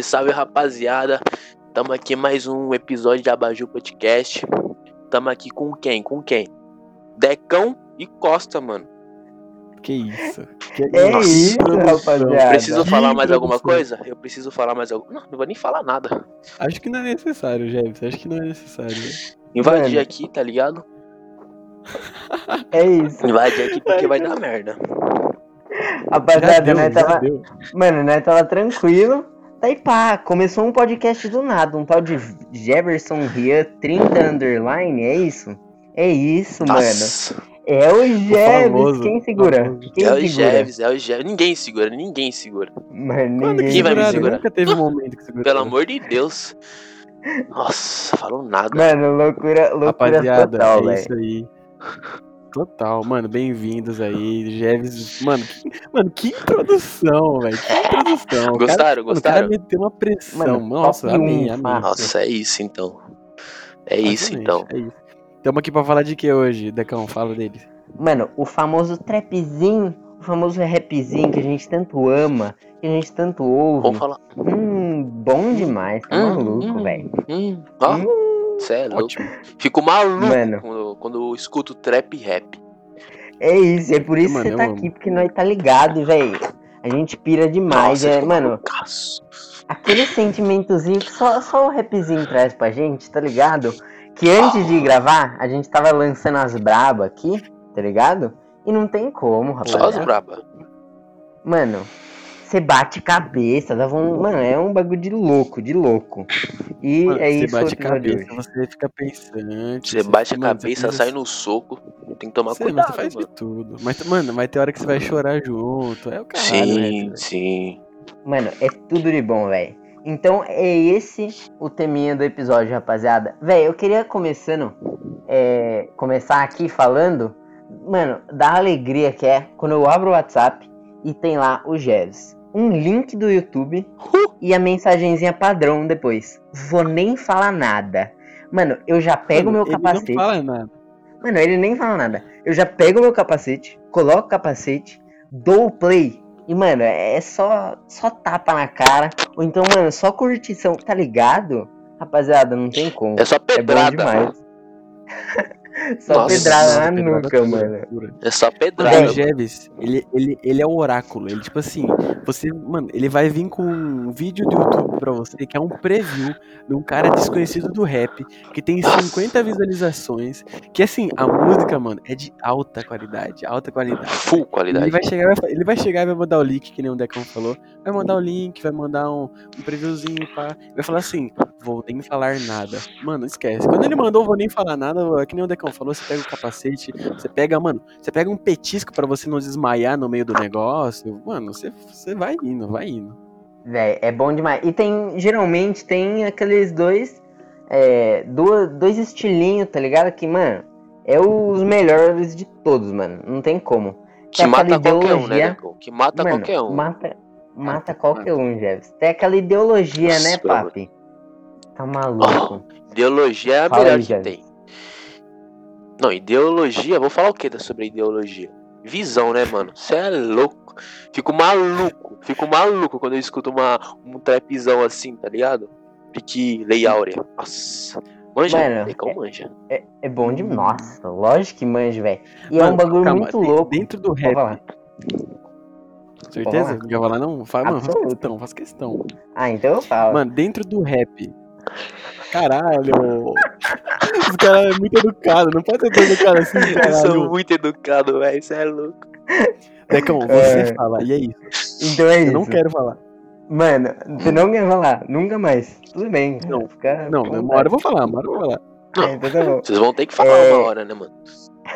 Salve, salve, rapaziada. Tamo aqui mais um episódio de Abaju Podcast. Tamo aqui com quem? Com quem? Decão e Costa, mano. Que isso? Que É Nossa, isso, rapaziada. Preciso falar mais alguma coisa? Eu preciso falar mais alguma Não, não vou nem falar nada. Acho que não é necessário, Jefferson. Acho que não é necessário. Invadir Mano. aqui, tá ligado? É isso. Invadir aqui porque vai dar merda. Rapaziada, nós já tava. Mano, nós tava tranquilo. Daí pá, começou um podcast do nada, um tal de Jefferson Rian 30 underline, é isso? É isso, mano. Nossa. É o Jeves, quem segura? Quem É o segura? Jeves, é o Jeves. Ninguém segura, ninguém segura. Mano, ninguém Quem vai me segurar? Nunca teve um momento que segurou. Pelo amor de Deus. Nossa, falou nada. Mano, loucura, loucura Rapaziada, total, é isso aí. Total, mano, bem-vindos aí, Jeves. Mano, que, mano, que introdução, velho. Que introdução. O cara- Gostaram, mano, O cara gostaram? meteu uma pressão. Mano, Nossa, amei. fácil. Nossa, é isso então. É isso então. É isso. Tamo aqui pra falar de que hoje, Decão? Fala dele. Mano, o famoso trapzinho, o famoso rapzinho que a gente tanto ama, que a gente tanto ouve. Vamos falar. Hum, bom demais, tá Hum, maluco, hum. velho. Hum, ó, Hum, cê é louco. Ótimo. Fico maluco Mano. quando, quando eu escuto trap e rap. é isso, é por isso Mano, que você tá amo. aqui, porque nós tá ligado, velho. A gente pira demais, Nossa, é, mano, aquele sentimentozinho que só, só o rapzinho traz pra gente, tá ligado? Que antes de gravar, a gente tava lançando as braba aqui, tá ligado? E não tem como, Só as braba. Mano, você bate cabeça, dava um. Mano, é um bagulho de louco, de louco. E Mano, é você isso o bate cabeça, você fica pensante. Você bate a cabeça, pensa- sai no soco. Tem que tomar Você, cuidado, você faz mano. de tudo. Mas, mano, vai ter hora que você vai chorar junto. É o caralho, Sim, né? sim. Mano, é tudo de bom, velho. Então é esse o teminha do episódio, rapaziada. Velho, eu queria começando. é, começar aqui falando. Mano, da alegria que é quando eu abro o WhatsApp e tem lá o Jeves. Um link do YouTube Uh! e a mensagenzinha padrão depois. Vou nem falar nada. Mano, eu já pego Mano, meu ele capacete. Não fala nada. Mano, ele nem fala nada. Eu já pego meu capacete, coloco o capacete, dou o play. E, mano, é só, só tapa na cara. Ou então, mano, só curtição, tá ligado? Rapaziada, não tem como. É só É bom pedrada. demais. só Nossa, pedrada na Pedrada nuca, mano. pura. é só O pedrada. mano. Jeves, ele, ele, ele é o oráculo. Ele, tipo assim, você, mano, ele vai vir com um vídeo do YouTube pra você, que é um preview de um cara desconhecido do rap, que tem 50 visualizações. Que assim, a música, mano, é de alta qualidade. Alta qualidade. Full Ele qualidade. vai, chegar, vai ele vai chegar e vai mandar o link, que nem o Decão falou. Vai mandar o link, vai mandar um, um previewzinho, pá. Vai falar assim, vou nem falar nada. Mano, esquece. Quando ele mandou, vou nem falar nada, é que nem o Decão falou, você pega o capacete, você pega, mano, você pega um petisco pra você não desmaiar no meio do negócio. Mano, você, você vai indo, vai indo. Véi, é bom demais. E tem, geralmente, tem aqueles dois, é, duas, dois estilinhos, tá ligado? Que, mano, é os melhores de todos, mano. Não tem como. Que Tem mata qualquer um, né? Que mata Mano, qualquer um. Mata, mata qualquer um, Jeves. Tem aquela ideologia, Nossa, né, pelo amor. papi? Tá maluco. Ideologia é a Fala melhor aí, que Jeves. tem. Não, ideologia, vou falar o que sobre ideologia? Visão, né, mano? Você é louco. Fico maluco. Fico maluco quando eu escuto uma, um trapzão assim, tá ligado? Pique Lei Áurea. Nossa. Manja, Mano, Decão manja. É, é bom de. Nossa, lógico que manja, velho. E é um Mano, bagulho calma, muito louco. Dentro do rap. falar. Certeza? falar. Não quer falar, não? Fala, mano, faz questão, faz questão. Ah, então eu falo. Mano, dentro do rap. Caralho! Os caras é muito educado, não pode ser tão educado assim, Eu sou muito educado, velho. Você é louco. Decão, você É. fala, e é isso. então é Eu isso. não quero falar. Mano, você não quer falar, nunca mais. Tudo bem. Não, fica. Não, uma hora eu vou falar, uma hora eu vou falar. É, então tá bom. Vocês vão ter que falar É. uma hora, né, mano?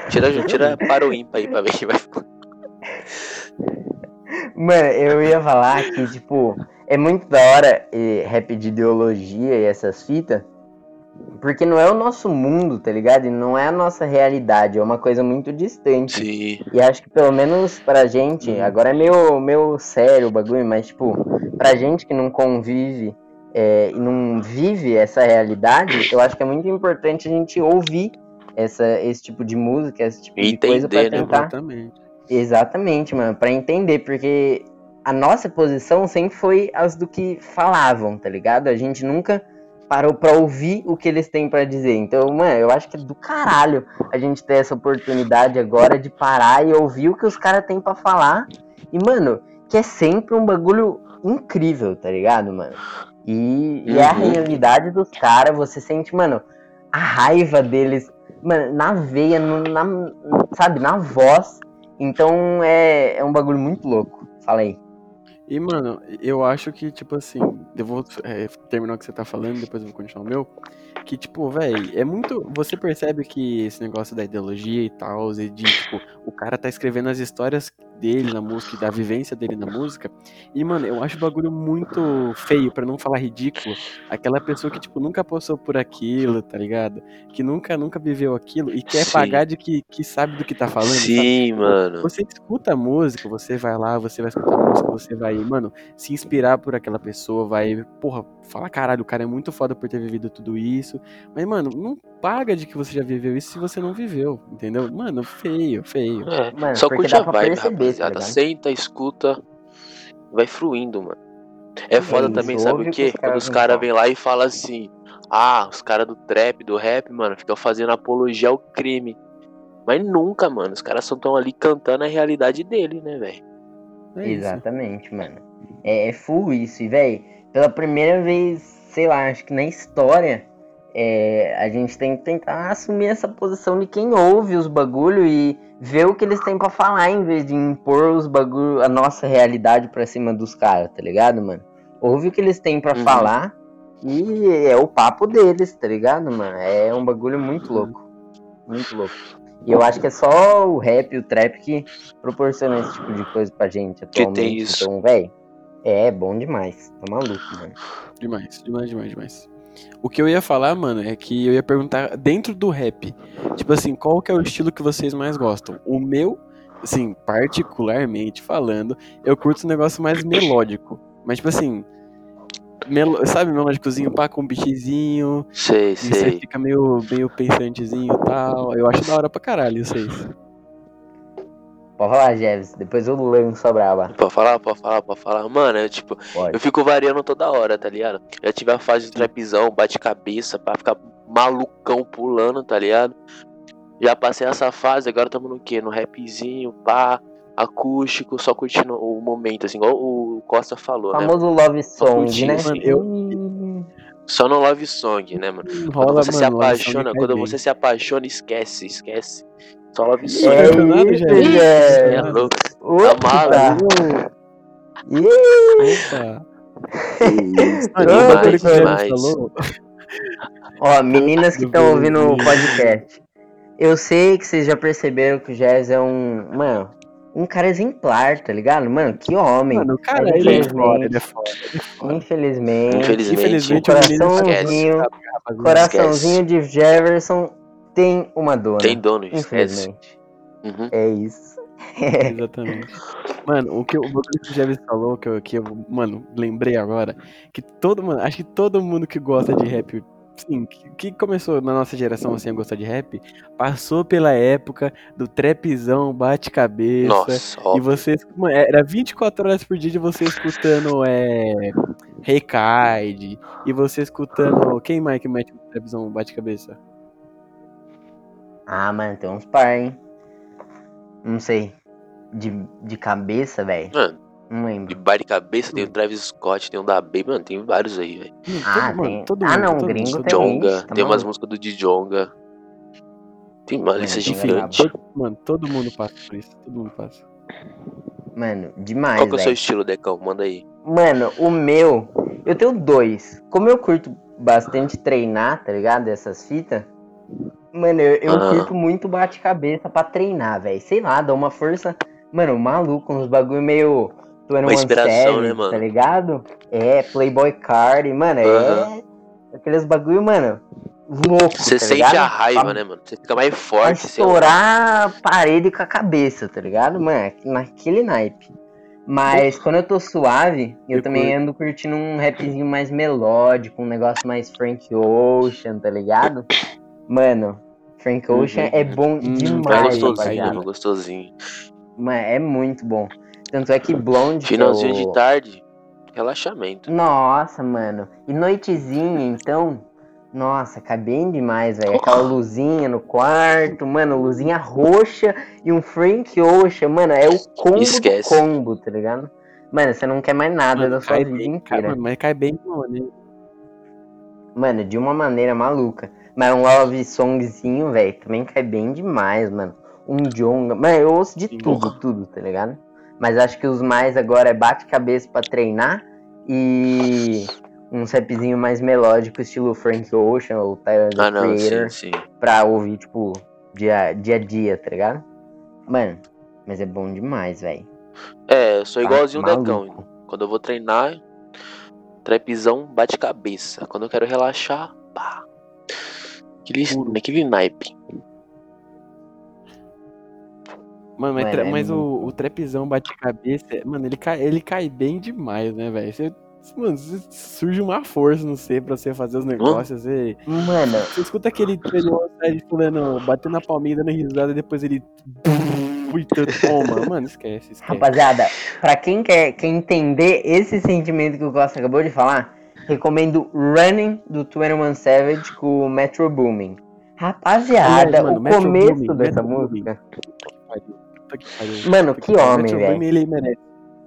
Tira, tira para o ímpar aí pra ver quem vai falar. Mano, eu ia falar que, tipo, é muito da hora eh, rap de ideologia e essas fitas, porque não é o nosso mundo, tá ligado? E não é a nossa realidade, é uma coisa muito distante. Sim. E acho que pelo menos pra gente, agora é meio, meio sério o bagulho, mas, tipo, pra gente que não convive é, e não vive essa realidade, eu acho que é muito importante a gente ouvir essa, esse tipo de música, esse tipo de coisa pra Entender, né, tentar. Exatamente. Exatamente, mano, pra entender, porque a nossa posição sempre foi as do que falavam, tá ligado? A gente nunca parou pra ouvir o que eles têm pra dizer. Então, mano, eu acho que é do caralho a gente ter essa oportunidade agora de parar e ouvir o que os caras têm pra falar. E, mano, que é sempre um bagulho incrível, tá ligado, mano? E, e é a Uhum. realidade dos caras, você sente, mano, a raiva deles, mano, na veia, no- na, sabe, na voz. Então é, é um bagulho muito louco. Fala aí. E, mano, eu acho que, tipo assim, eu vou é, terminar o que você tá falando, depois eu vou continuar o meu. Que, tipo, velho, é muito. Você percebe que esse negócio da ideologia e tal, e de, tipo, o cara tá escrevendo as histórias dele na música da vivência dele na música. E, mano, eu acho o bagulho muito feio, pra não falar ridículo. Aquela pessoa que, tipo, nunca passou por aquilo, tá ligado? Que nunca, nunca viveu aquilo e quer Sim. pagar de que, que sabe do que tá falando. sabe? Sim, mano. Você escuta a música, você vai lá, você vai escutar a música, você vai, mano, se inspirar por aquela pessoa, vai, porra, fala caralho, o cara é muito foda por ter vivido tudo isso. Mas, mano, não paga de que você já viveu isso se você não viveu, entendeu? Mano, feio, feio. É, Mano, só curte a vibe, rapaziada. Senta, escuta, vai fluindo, mano. É foda também, sabe o que quê? os Quando os caras vêm lá e falam assim: Ah, os caras do trap, do rap, mano, ficam fazendo apologia ao crime. Mas nunca, mano. Os caras só estão ali cantando a realidade dele, né, velho? É isso. Exatamente, mano. É, é full isso. E, véi, pela primeira vez, sei lá, acho que na história, é, a gente tem que tentar assumir essa posição de quem ouve os bagulho e ver o que eles têm pra falar, em vez de impor os bagulho, a nossa realidade pra cima dos caras, tá ligado, mano? Ouve o que eles têm pra Uhum. falar e é o papo deles, tá ligado, mano? É um bagulho muito louco. Muito louco. E eu acho que é só o rap e o trap que proporciona esse tipo de coisa pra gente atualmente. tem isso. Então, véi, é bom demais. Tá maluco, mano. Demais, demais, demais, demais. O que eu ia falar, mano, é que eu ia perguntar dentro do rap, tipo assim, qual que é o estilo que vocês mais gostam? O meu, assim, particularmente falando, eu curto um negócio mais melódico. Mas, tipo assim, melo- sabe, melódicozinho, pá, com um beatzinho, Sei, e você sei. fica meio, meio pensantezinho e tal. Eu acho da hora pra caralho vocês. Pode falar, Jeves. Depois eu lanço a braba. Pode falar, pode falar, pode falar. Mano, é tipo, Pode. eu fico variando toda hora, tá ligado? Já tive a fase de trapzão, bate-cabeça, pra ficar malucão pulando, tá ligado? Já passei essa fase, agora tamo no quê? No rapzinho, pá, acústico, só curtindo o momento, assim, igual o Costa falou, né? Famoso love song, né? mano, eu- Só no love song, né, mano? Quando Rola, você se mano, song apaixona, quando bem. você se apaixona, esquece, esquece. Só love Ih, song. É Jeves? Jeves. É Apaixonado. louco. Ih, Opa! Demais, demais. Ó, meninas que estão ouvindo o podcast. Eu sei que vocês já perceberam que o Jazz é um. Mano, um cara exemplar, tá ligado? Mano, que homem. mano, o cara, é ele é foda, ele é foda. Infelizmente. Infelizmente, Infelizmente, o Coraçãozinho, esquece. Coraçãozinho de Jefferson tem uma dona. Tem dono. Infelizmente. Uhum. É isso. Exatamente. Mano, o que, o bagulho que o Jeves falou, que eu, que eu, mano, lembrei agora, que todo, mano, acho que todo mundo que gosta de rap, sim, que, começou na nossa geração assim a gostar de rap, passou pela época do trapzão, bate-cabeça. E você, mano, era 24 horas por dia de você escutando é, Recaide, e você escutando. Quem mais que mete um trapzão bate-cabeça? Ah, mano, tem uns par, hein? Não sei. De, de cabeça, velho. Mano, Não de lembro. bar de cabeça tem o Travis Scott, tem o da Baby, mano, tem vários aí, velho. Ah, todo- mano, tem- todo ah, mundo, não, todo gringo mundo, tem. Djonga, tá tem umas músicas do Djonga. Tem uma lista é gigante. mano, todo mundo passa por isso, todo mundo passa. Mano, demais, Qual que é o seu estilo, Decão? Manda aí. Mano, o meu, eu tenho dois. Como eu curto bastante treinar, tá ligado? Essas fitas. Mano, eu, eu Aham. curto muito bate-cabeça pra treinar, velho. Sei lá, dá uma força. Mano, maluco, uns bagulho meio. Uma inspiração, né, mano? Tá ligado? É, Playboy Card, mano, é. Aham. Aqueles bagulho, mano, louco. Você tá sente ligado? a raiva, Pra- né, mano? Você fica mais Pra forte. sei lá. estourar a parede com a cabeça, tá ligado? Mano, é naquele naipe. Mas quando eu tô suave, eu Eu também curto. ando curtindo um rapzinho mais melódico, um negócio mais Frank Ocean, tá ligado? Mano, Frank Ocean Uhum. é bom Hum, demais, É gostosinho, mano, gostosinho. Mano, é muito bom. Tanto é que Blonde. Finalzinho o- de tarde, relaxamento. Nossa, mano. E noitezinha, então. Nossa, cai bem demais, velho. Aquela luzinha no quarto, mano, luzinha roxa e um Frank Ocean, mano, é o combo Esquece. do combo, tá ligado? Mano, você não quer mais nada Mano, da sua cai vida bem, cai, inteira. mano, mas cai bem né? Mano, de uma maneira maluca. Mas um love songzinho, velho, também cai bem demais, mano. Um jonga. Mano, eu ouço de Sim. tudo, Porra. tudo, tá ligado? Mas acho que os mais agora é bate-cabeça pra treinar e um rapzinho mais melódico, estilo Frank Ocean ou Tyler Ah, não, Creator, sim, sim. pra ouvir, tipo, dia, dia a dia, tá ligado? Mano, mas é bom demais, velho. É, eu sou Tá igualzinho o. Decão. Quando eu vou treinar, trapzão bate cabeça. Quando eu quero relaxar, pá. Aquele, Puro. aquele naipe. Mano, mas, Mano, é mas o, o trapzão bate-cabeça, mano, ele cai, ele cai bem demais, né, velho? Você- Mano, surge uma força no C pra você fazer os negócios. Você, Mano, você escuta aquele treinador de fulano batendo na palminha, dando risada, e depois ele. Puta, toma. Mano, esquece, esquece. Rapaziada, pra quem quer, quer entender esse sentimento que o Costa acabou de falar, recomendo Running do 21 Savage com o Metro Booming. Rapaziada, mano, o Metro começo Boomin, dessa Metro música. Puta que pariu. Mano, que pariu. homem, velho. Ele merece.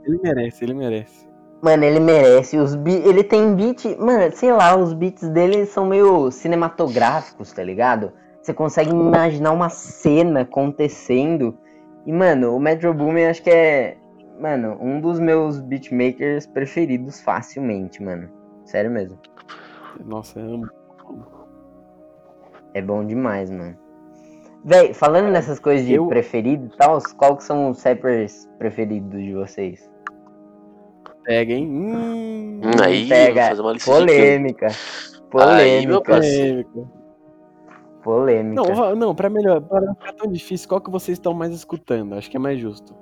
Ele merece, ele merece. Mano, ele merece. Os be- ele tem beat. Mano, sei lá, os beats dele são meio cinematográficos, tá ligado? Você consegue imaginar uma cena acontecendo. E, mano, o Metro Boomin acho que é. Mano, um dos meus beatmakers preferidos facilmente, mano. Sério mesmo. Nossa, eu amo. É bom demais, mano. Véi, falando nessas coisas de eu- preferido e tal, qual que são os rappers preferidos de vocês? Pega, hein? Hum, Hum, aí, Pega. fazer uma lista de Polêmica. Aí, meu Polêmica. polêmica. Polêmica. Não, va- não, pra melhor, para não ficar tão difícil, qual que vocês estão mais escutando? Acho que é mais justo.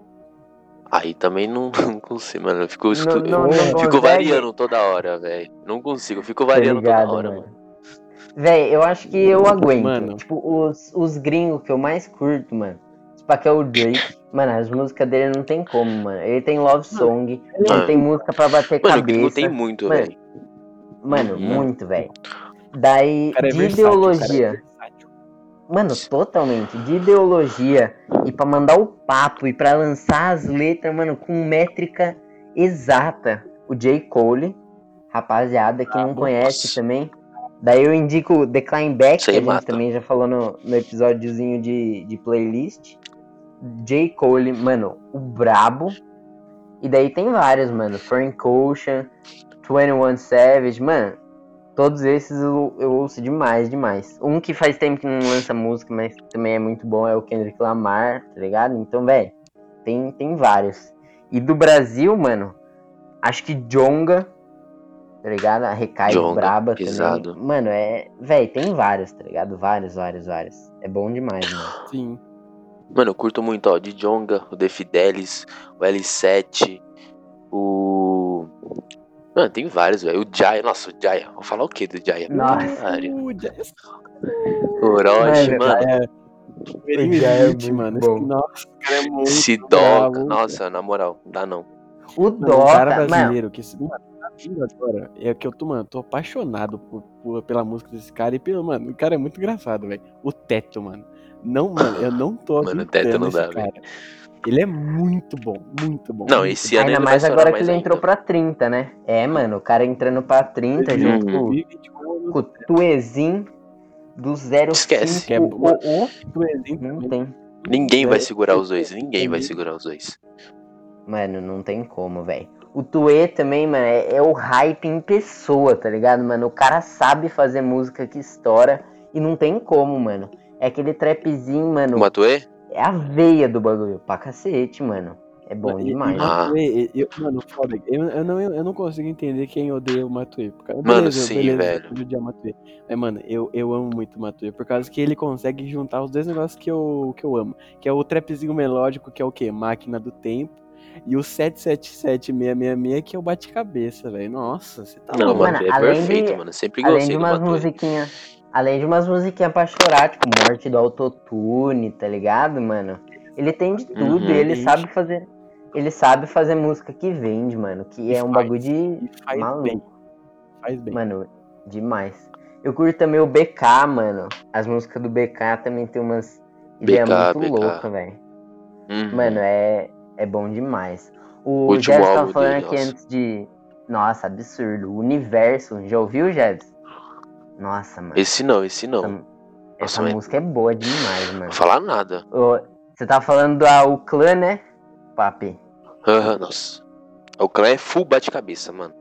Aí também não, não consigo, mano. Eu fico, escu- Não- não- eu não fico variando toda hora, velho. Não consigo, eu fico variando ligado, toda hora, mano. mano. Véi, eu acho que eu aguento. Mano. Tipo, os, os gringos que eu mais curto, mano. Tipo, aqui é o Drake. Mano, as músicas dele não tem como, mano. Ele tem love song, ele Mano. tem música pra bater Mano, cabeça. gringo tem muito, Mano, velho. Mano, Uhum. muito, velho. Daí, cara é de é ideologia. versátil. Mano, totalmente. De ideologia. E pra mandar o papo e pra lançar as letras, mano, com métrica exata. O J. Cole. Rapaziada que Ah, não bom, conhece nossa. também. Daí eu indico Decline Back, Isso aí que a gente mata. também já falou no, no episódiozinho de, de playlist. J. Cole, mano, o brabo. E daí tem vários, mano. Frank Ocean, 21 Savage, mano. Todos esses eu, eu ouço demais, demais. Um que faz tempo que não lança música, mas também é muito bom, é o Kendrick Lamar, tá ligado? Então, velho, tem, tem vários. E do Brasil, mano, acho que Jonga, tá ligado? A Recai Braba pesado. também. Mano, é. Velho, tem vários, tá ligado? Vários, vários, vários. É bom demais, mano. Sim. Mano, eu curto muito, ó, de Jonga, o The Fidelis, o L7, o. Mano, tem vários, velho. O Jaya, nossa, o Jaya. Vou falar o que do Jaya? Nossa. Caralho. Uh, Jazz. O Orochi, Mano, mano. É. O é muito mano. bom. Esse, nossa, esse cara é muito Sidoca. bravo. Nossa, na moral, não dá não. O Dota, mano. brasileiro que esse- mano, tá vindo agora. É que eu tô, mano, tô apaixonado por, por- pela música desse cara e pelo, mano, o cara é muito engraçado, velho. O Teto, mano. Não, mano, eu não tô Mano, o Teto não esse dá, cara. Ele é muito bom, muito bom. Não, esse ano Ainda mais agora que ele entrou ainda. pra 30, né? É, mano, o cara entrando pra 30 Uhum. junto com, 2021 anos, com o Tuezin do 05 Esquece. Que é o, o, tu exemplo, Não tem. Ninguém vai É, segurar os dois. Ninguém vai segurar os dois. Mano, não tem como, velho. O Tue também, mano, é, é o hype em pessoa, tá ligado, mano? O cara sabe fazer música que estoura e não tem como, mano. É aquele trapzinho, mano. O Matuê? É a veia do bagulho. Pra cacete, mano. É bom Mano, demais. E, Ah. Matuê, eu, mano, foda. Eu, eu, não, eu não consigo entender quem odeia o Matuê. Por causa, Mano, beleza, sim, beleza, velho. eu Matuê. Mas, mano, eu, eu amo muito o Matuê. Por causa que ele consegue juntar os dois negócios que eu, que eu amo. Que é o trapzinho melódico, que é o quê? Máquina do Tempo. E o 777666, que é o bate-cabeça, velho. Nossa, você tá Não, louco. mano, mano, é além perfeito, de- mano. Sempre Além gostei de do umas musiquinhas. Além de umas musiquinhas pra chorar, tipo, morte do autotune, tá ligado, mano? Ele tem de tudo Uhum. e ele Gente. sabe fazer. ele sabe fazer música que vende, mano. Que E é um faz, bagulho de faz maluco. bem. Faz bem. Mano, demais. Eu curto também o BK, mano. As músicas do BK também tem umas BK, muito BK. loucas, velho. Uhum. Mano, é, é bom demais. O Último Jebs tava falando aqui nossa. antes de. Nossa, absurdo. O universo. Já ouviu, Jebs? Nossa, mano. Esse não, esse não. Essa, Não essa música é boa demais, mano. vou falar nada. Você tá falando do ah, o clã, né? Papi. Aham, nossa. O clã é full bate-cabeça, mano.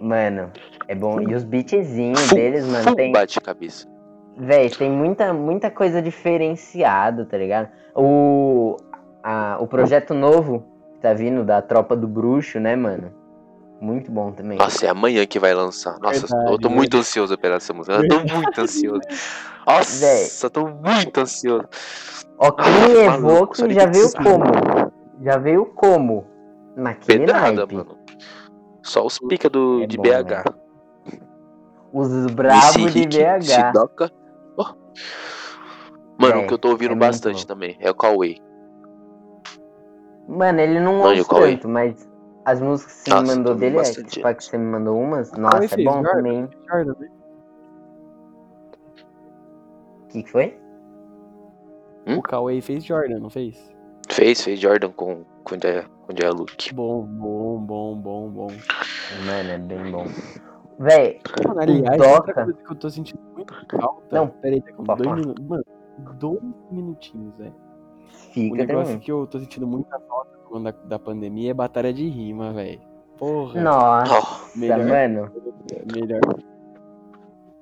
Mano, é bom. E os beatzinhos deles, mano, full tem. bate-cabeça. Véi, tem muita, muita coisa diferenciada, tá ligado? O, a, o projeto novo que tá vindo da Tropa do Bruxo, né, mano? Muito bom também. Nossa, é amanhã que vai lançar. Nossa, Verdade, eu tô muito ansioso pela essa música. Eu tô muito ansioso. Nossa, eu tô muito ansioso. Ó, quem Ah, maluco, já veio como? Já veio como? Naquele Pedrada, naipe. mano. Só os pica do, É de bom, BH. Os bravos de BH. Ó. Mano, o que eu tô ouvindo é bastante também é o Cauê. Mano, ele não Não, ouve tanto, mas as músicas que você Nossa, me mandou dele, é, tipo, a que você me mandou umas, nossa, é bom Jordan? também. Jordan, né? O que, que foi? Hum? O Cauê fez Jordan, não fez? Fez, fez Jordan com, com o Jaya- com o Jaya Luke. Bom, bom, bom, bom, bom. Mano, é bem bom. Véi, Mano, aliás, coisa que eu tô sentindo muito falta. Não, peraí, Decão, pode dois minutos. Mano, dois minutinhos, velho. O fica negócio tranquilo. que eu tô sentindo muita falta da, da pandemia é batalha de rima, velho. Porra. Nossa, melhor, mano, melhor.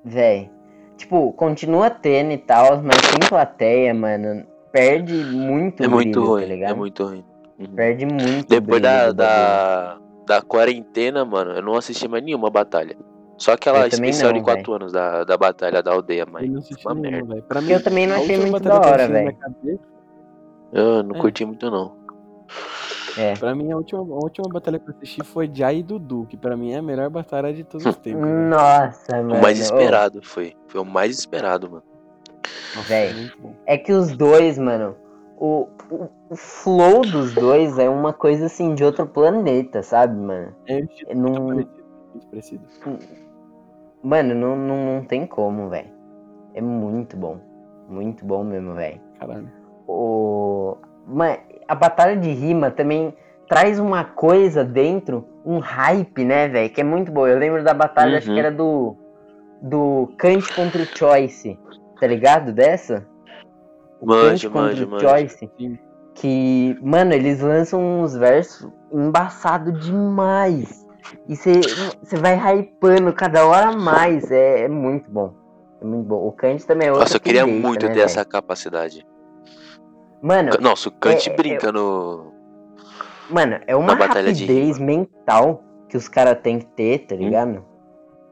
véi. Tipo, continua tendo e tal, mas sem plateia, mano, perde muito é muito brilho, ruim, tá ligado? é muito ruim. Uhum. Perde muito Depois brilho da, da, da quarentena, mano, eu não assisti mais nenhuma batalha. Só aquela Eu especial não, de 4 anos da, da batalha da aldeia, Eu mas não assisti uma nenhuma, merda. mim, Eu também não achei muito da eu hora, velho. Eu não É. curti muito não. É. Pra mim, a última, a última batalha que eu assisti foi Jai e Dudu, que pra mim é a melhor batalha de todos os tempos. velho. Nossa, mano. o mais ô. esperado foi. Foi o mais esperado, mano. Bom. É que os dois, mano, o, o, o flow dos dois é uma coisa assim de outro planeta, sabe, mano? É É parecido, muito parecido. Mano, não, não, não tem como, velho. É muito bom. Muito bom mesmo, velho. Caralho. O... A batalha de rima também traz uma coisa dentro, um hype, né, velho? Que é muito boa. Eu lembro da batalha, acho Uhum. que era do. Do Kant contra o Choice. Tá ligado dessa? O Kant contra manja, o. Choice. Sim. Que, mano, eles lançam uns versos embaçado demais. E você vai hypando cada hora mais. É, é muito bom. É muito bom. O Kant também é outro. Nossa, eu que queria deixa, muito né, ter essa velho? capacidade. Mano, Nossa, o Kant é- brinca no. Mano, é uma rapidez mental que os caras têm que ter, Hum. tá ligado?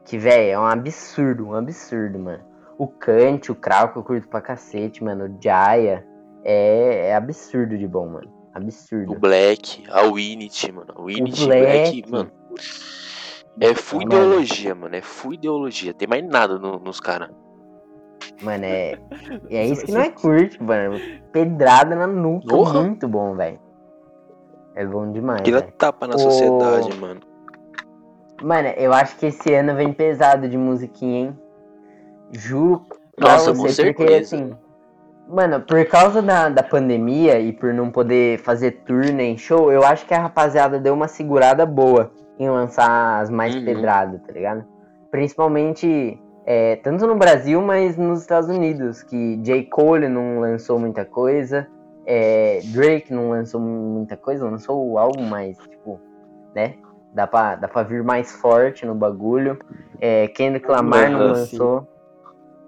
Que, velho, é um absurdo, um absurdo, mano. O Kant, o Krau, que eu curto pra cacete, mano. O Jaya. É, é absurdo de bom, mano. Absurdo. O Black, a Winit, mano. A Winit O Black, Black. mano. É full ideologia, mano. É full ideologia. Tem mais nada no- nos caras. Mano, é. É isso que não é curte, mano. Pedrada na nuca. Porra. Muito bom, velho. É bom demais, Aquilo é tapa na O- sociedade, mano. Mano, eu acho que esse ano vem pesado de musiquinha, hein? Juro Nossa, com você, porque certeza. assim. Mano, por causa da, da pandemia e por não poder fazer tour nem show, eu acho que a rapaziada deu uma segurada boa em lançar as mais Uhum. pedradas, tá ligado? Principalmente, é, tanto no Brasil, mas nos Estados Unidos, que J. Cole não lançou muita coisa, é, Drake não lançou muita coisa, lançou o álbum mais, tipo, né? Dá pra, dá pra vir mais forte no bagulho. É, Kendrick Lamar não Aham, lançou.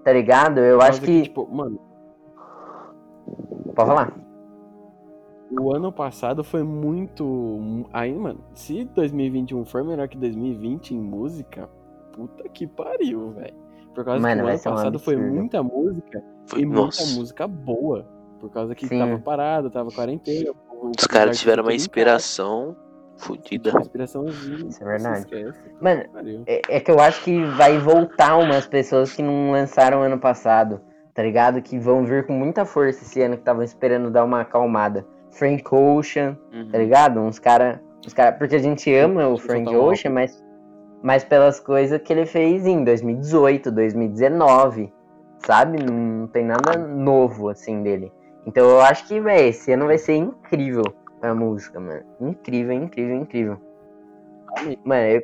Tá ligado? Eu acho causa que. tipo, mano, Pode falar. o ano passado foi muito. Aí, mano, se 2021 for melhor que 2020 em música, puta que pariu, velho. Por causa Mano, que o ano passado foi muita música Foi, e muita nossa. música boa. Por causa que Sim. tava parado, tava quarentena. Os caras tiveram uma inspiração fodida. Uma inspiraçãozinha. Isso é verdade. Mano, é, é que eu acho que vai voltar umas pessoas que não lançaram ano passado, tá ligado? Que vão vir com muita força esse ano que estavam esperando dar uma acalmada. Frank Ocean, Uhum. tá ligado? Uns cara, uns cara, porque a gente ama o Frank Ocean, mas, mas pelas coisas que ele fez em 2018, 2019, sabe? Não tem nada novo assim dele. Então eu acho que, véi, esse ano vai ser incrível a música, mano. Incrível, incrível, incrível. Mano, eu,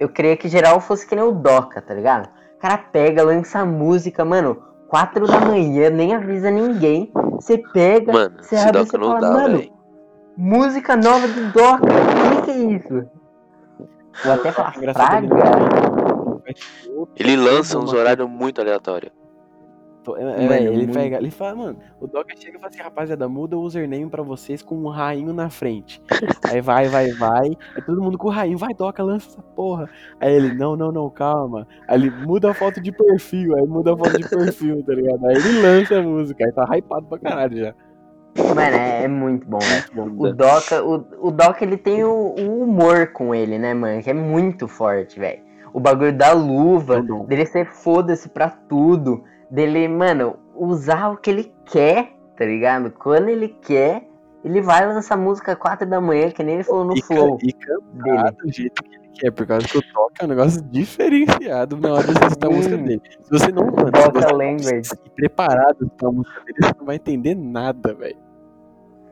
eu queria que geral fosse que nem o Doca, tá ligado? O cara pega, lança música, mano, 4 da manhã, nem avisa ninguém. Você pega, Mano, você abre e fala, dá, mano, música nova do Doca. O que, que é isso? Vou até falar Engraçado, ele lança uns horários muito aleatórios. É, Mano, é, ele muito. pega, ele fala, mano, o Doca chega e fala assim, rapaziada, muda o username pra vocês com um rainho na frente. Aí vai, vai, vai, aí todo mundo com o rainho, vai, Doca, lança essa porra. Aí ele, não, não, não, calma. Aí ele muda a foto de perfil, aí muda a foto de perfil, tá ligado? Aí ele lança a música, aí tá hypado pra caralho já. Mano, é, é muito bom. Bom, O Doca, o, o Doca, ele tem o, o humor com ele, né, mano? Que é muito forte, velho. O bagulho da luva, É dele ser foda-se pra tudo. Dele, mano, usar o que ele quer, tá ligado? Quando ele quer, ele vai lançar música 4 da manhã, que nem ele falou no e, flow e cantar dele. do jeito que ele quer, por causa que o Doca é um negócio diferenciado na hora de escutar a música Hum. dele. Se você não, mano, se você não language. ir preparado pra música dele, você não vai entender nada, velho.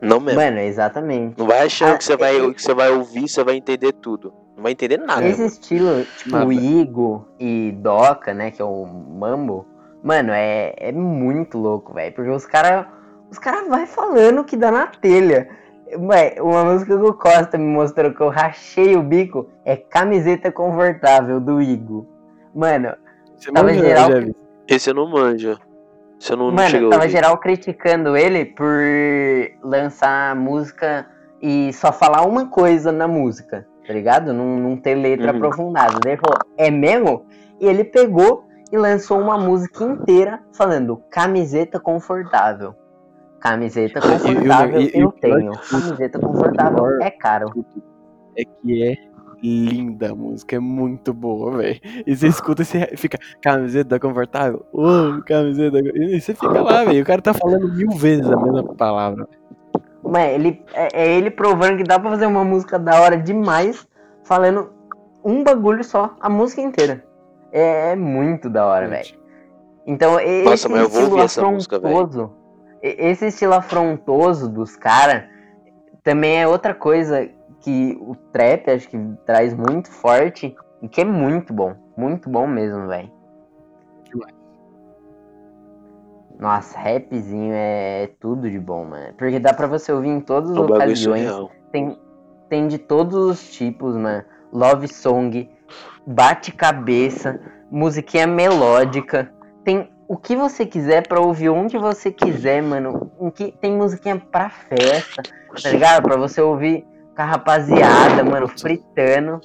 Não mesmo. Mano, exatamente. Não vai achando Ah, que você vai, eu- que você vai ouvir, você vai entender tudo. Não vai entender nada. Esse estilo, tipo, Nada. o Igo e Doca, né, que é o Mambo, mano, é, é muito louco, velho. Porque os caras os cara vai falando o que dá na telha. Ué, uma música que o Costa me mostrou que eu rachei o bico é Camiseta Confortável, do Igo. Mano, Você Tava manja, geral-? Esse eu não manjo. Esse eu não, não cheguei mano, a tava geral criticando ele por lançar música e só falar uma coisa na música, tá ligado? Não, não ter letra Uhum. aprofundada. Daí ele falou, é mesmo? E ele pegou e lançou uma música inteira falando camiseta confortável. Camiseta confortável ne- e- e eu o pior tenho. Camiseta confortável é caro. É que é linda a música, é muito boa, velho. E você escuta e você fica, camiseta confortável? Ô, camiseta. E você fica lá, velho. O cara tá falando mil vezes a mesma palavra. Mas ele, é, é ele provando que dá pra fazer uma música da hora demais, falando um bagulho só, a música inteira. É, é muito da hora, velho. Então, e- Nossa, esse mas eu vou estilo ouvir essa música, velho. afrontoso, esse estilo afrontoso dos caras, também é outra coisa que o trap acho que traz muito forte e que é muito bom. Muito bom mesmo, velho. Nossa, rapzinho é tudo de bom, mano. Porque dá pra você ouvir em todas as É ocasiões. Tem, tem de todos os tipos, mano. Love song, bate-cabeça, musiquinha melódica. Tem o que você quiser pra ouvir onde você quiser, mano. Um que, tem musiquinha pra festa, tá ligado? Pra você ouvir com a rapaziada, mano, fritando.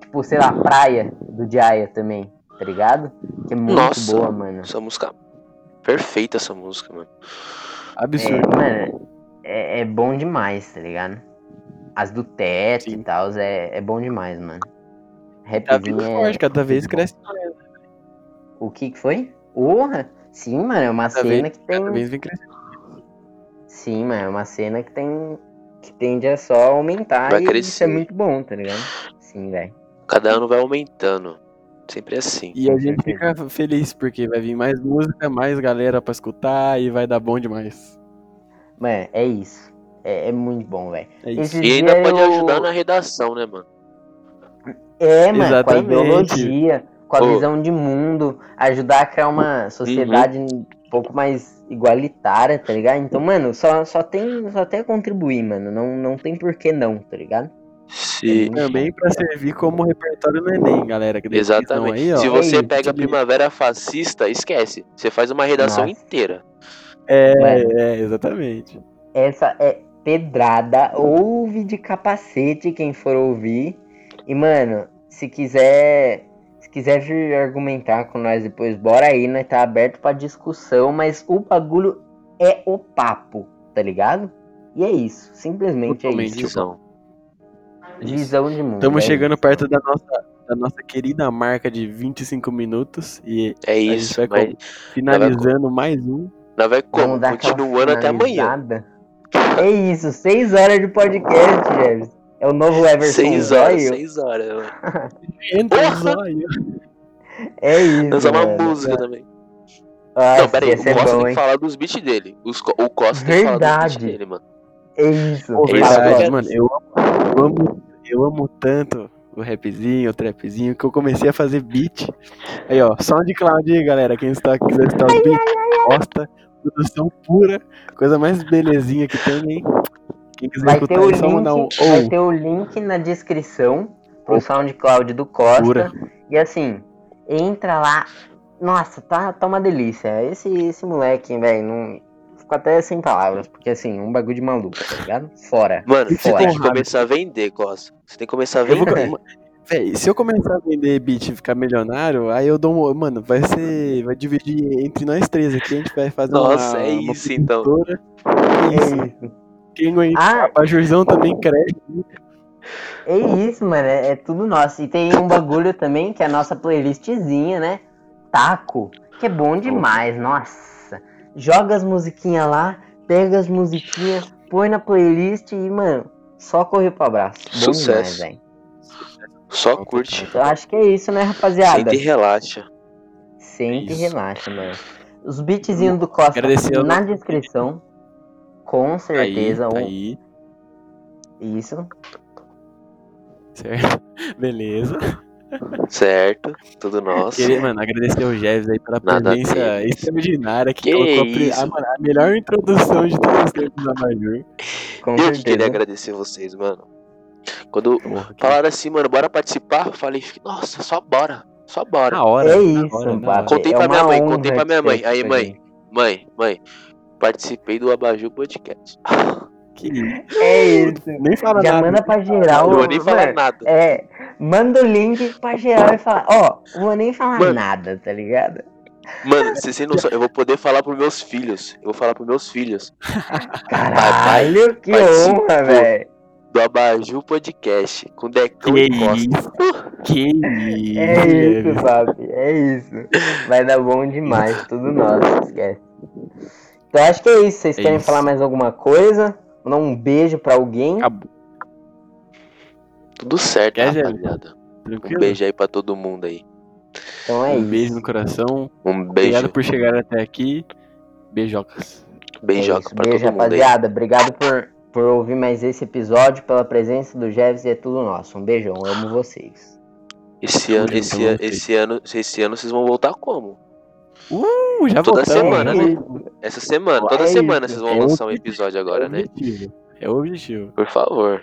Tipo, sei lá, praia do Jaya também, tá ligado? Que é muito Nossa. boa, mano. Essa música. Perfeita essa música, mano. É, Absurdo. mano, é, é bom demais, tá ligado? As do teto Sim. e tal, é, é bom demais, mano. Tá Rapzinho é... forte, cada vez cresce mais. O que que foi? Porra! Sim, mano, é uma Cada cena vez, que tem... cada vez vem crescendo. Sim, mano, é uma cena que tem... Que tende a só aumentar Vai e crescer. isso é muito bom, tá ligado? Sim, velho. Cada ano vai aumentando. Sempre assim. E a gente fica feliz porque vai vir mais música, mais galera pra escutar e vai dar bom demais. Mano, é isso. É, é muito bom, velho. É E ainda dia pode eu- ajudar na redação, né, mano? É, mano, Exatamente. com a ideologia, com a Ô. visão de mundo, ajudar a criar uma sociedade um pouco mais igualitária, tá ligado? Então, mano, só, só tem só tem a contribuir, mano. Não, não tem por que não, tá ligado? Se... Também pra servir como repertório no Enem, galera. Que vocês estão Exatamente. Aí, ó, Se você Ei, pega a te liga. primavera fascista, esquece. Você faz uma redação Nossa. inteira. É, Mano. é, exatamente. Essa é pedrada, ouve de capacete quem for ouvir. E, mano, se quiser. Se quiser vir argumentar com nós depois, bora aí, nós tá aberto pra discussão, mas o bagulho é o papo, tá ligado? E é isso, simplesmente é Totalmente. isso. Visão. Visão de mundo. Estamos é chegando isso. perto da nossa, da nossa querida marca de 25 minutos e É a gente isso. vai finalizando mais um. nós vai como? Continuando até amanhã. É isso, seis horas de podcast, Jeves. É o novo Everson Seis horas, Zóio. seis horas. mano. Entra Porra! o zóio. É isso. Lançar uma música também. Nossa, não, pera aí, ia o Costa bom, tem que hein? falar dos beats dele. Os o Costa tem que falar dos beats Verdade. dele, mano. É isso. Pô, É verdade, mano. Eu amo, eu amo, eu amo tanto o rapzinho, o trapzinho, que eu comecei a fazer beat. Aí, ó, SoundCloud aí, galera. Quem está, quiser estar os beats, gosta. Produção pura. Coisa mais belezinha que tem, hein? Quem quiser Vai ter, escutar o é link, vai ou ter o link na descrição pro SoundCloud do Costa. pura. E assim, entra lá. Nossa, tá, tá uma delícia. Esse, esse moleque, velho, não. Fico até sem palavras, porque assim, um bagulho de maluco, tá ligado? Fora. Mano, você Fora. tem que começar a vender, Costa. Você tem que começar a Eu vou, vender. Véi, se eu começar a vender beat e ficar milionário, aí eu dou um. Mano, vai ser. Vai dividir entre nós três aqui. A gente vai fazer Nossa, uma. é uma isso, então. É É isso. Quem aguenta. Ah. A Bajurzão também cresce. É isso, mano. É, é tudo nosso. E tem um bagulho também que é a nossa playlistzinha, né? Taco. Que é bom demais, nossa. Joga as musiquinhas lá, pega as musiquinhas, põe na playlist e, mano, só correr pro abraço. Bom demais, Sucesso. velho. Só curte. Então acho que é isso, né, rapaziada? Senta e relaxa. Sente e relaxa, mano. Os beatzinhos do Costa na descrição. Com Aí, certeza. tá um- aí. Isso. Certo. Beleza. Certo? Tudo nosso. Queria, mano, agradecer ao Jeves aí pela Nada presença extraordinária que, Que colocou a a, mano, a melhor introdução de todos os tempos da Major. Com Eu que queria agradecer vocês, mano. Quando Porra, que falaram assim, mano, bora participar, eu falei, nossa, só bora. Só bora. na hora. É na isso, hora, na papi. hora. Contei é pra minha mãe, contei pra minha mãe. Aí, mãe, mãe, mãe, participei do Abaju Podcast. Que isso. É isso. Nem fala Já nada. manda pra geral. Não vou nem falar nada. É, manda o link pra geral e fala, ó, não vou nem falar Mano. nada, tá ligado? Mano, vocês têm noção, eu vou poder falar pros meus filhos. Eu vou falar pros meus filhos. Caralho, que honra, velho. Do Abaju Podcast. Com Decão Que e Costa. isso. Que isso. É isso, papi, é isso. Vai dar bom demais, tudo nosso, esquece. Então acho que é isso. Vocês É querem isso. falar mais alguma coisa? Mandar um beijo pra alguém? Acabou. Tudo certo, Zé? rapaziada. Um beijo aí pra todo mundo aí. Então é um isso. beijo no coração. Um beijo. Obrigado por chegar até aqui. Beijocas. Beijoca É pra Beijo, todo mundo aí. rapaziada. Obrigado por, por ouvir mais esse episódio, pela presença do Jeves e é tudo nosso. Um beijão, eu amo vocês. Esse ano, esse, esse ano, esse ano vocês vão voltar como? Uh, já Toda voltamos. semana, né? Essa semana, toda É semana isso. vocês vão É lançar um episódio É agora, o né? objetivo. É o objetivo. Por favor.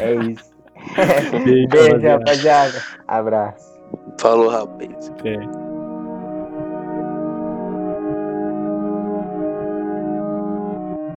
É isso. Beijo, Beijo, rapaziada. Abraço. Falou, rapaz.